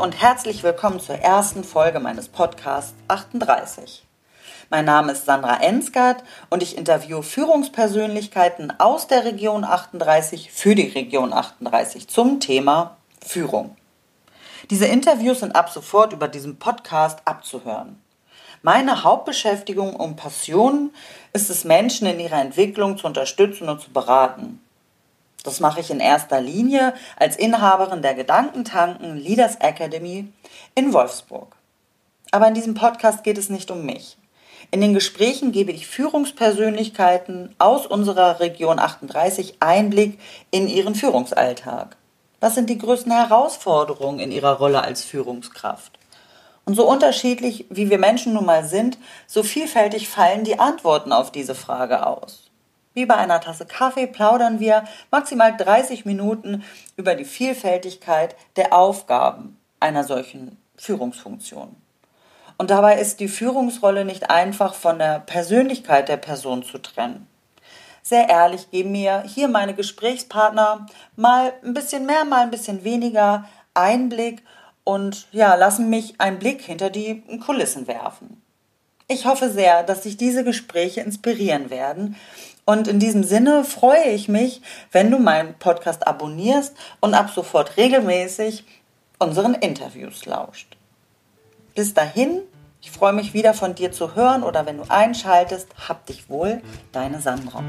und herzlich willkommen zur ersten Folge meines Podcasts 38. Mein Name ist Sandra Ensgard und ich interviewe Führungspersönlichkeiten aus der Region 38 für die Region 38 zum Thema Führung. Diese Interviews sind ab sofort über diesen Podcast abzuhören. Meine Hauptbeschäftigung und Passion ist es, Menschen in ihrer Entwicklung zu unterstützen und zu beraten. Das mache ich in erster Linie als Inhaberin der Gedankentanken Leaders Academy in Wolfsburg. Aber in diesem Podcast geht es nicht um mich. In den Gesprächen gebe ich Führungspersönlichkeiten aus unserer Region 38 Einblick in ihren Führungsalltag. Was sind die größten Herausforderungen in ihrer Rolle als Führungskraft? Und so unterschiedlich wie wir Menschen nun mal sind, so vielfältig fallen die Antworten auf diese Frage aus. Wie bei einer Tasse Kaffee plaudern wir maximal 30 Minuten über die Vielfältigkeit der Aufgaben einer solchen Führungsfunktion. Und dabei ist die Führungsrolle nicht einfach von der Persönlichkeit der Person zu trennen. Sehr ehrlich geben mir hier meine Gesprächspartner mal ein bisschen mehr, mal ein bisschen weniger Einblick und ja, lassen mich einen Blick hinter die Kulissen werfen. Ich hoffe sehr, dass sich diese Gespräche inspirieren werden und in diesem Sinne freue ich mich, wenn du meinen Podcast abonnierst und ab sofort regelmäßig unseren Interviews lauscht. Bis dahin, ich freue mich wieder von dir zu hören oder wenn du einschaltest, hab dich wohl, deine Sandra.